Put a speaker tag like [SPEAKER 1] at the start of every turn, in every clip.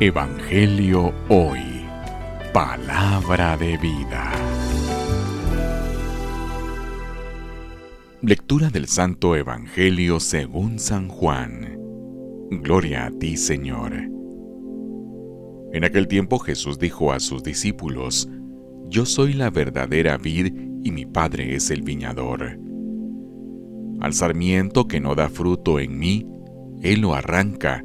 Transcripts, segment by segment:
[SPEAKER 1] Evangelio Hoy. Palabra de vida. Lectura del Santo Evangelio según San Juan. Gloria a ti, Señor. En aquel tiempo Jesús dijo a sus discípulos, Yo soy la verdadera vid y mi Padre es el viñador. Al sarmiento que no da fruto en mí, Él lo arranca,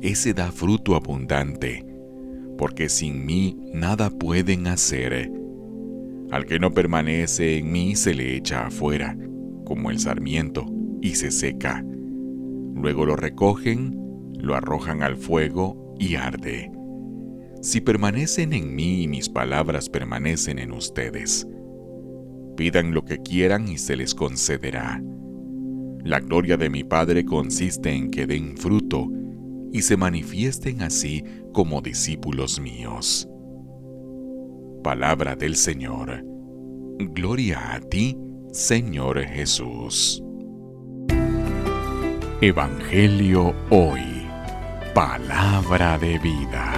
[SPEAKER 1] ese da fruto abundante, porque sin mí nada pueden hacer. Al que no permanece en mí se le echa afuera, como el sarmiento, y se seca. Luego lo recogen, lo arrojan al fuego y arde. Si permanecen en mí y mis palabras permanecen en ustedes, Pidan lo que quieran y se les concederá. La gloria de mi Padre consiste en que den fruto y se manifiesten así como discípulos míos. Palabra del Señor. Gloria a ti, Señor Jesús. Evangelio hoy. Palabra de vida.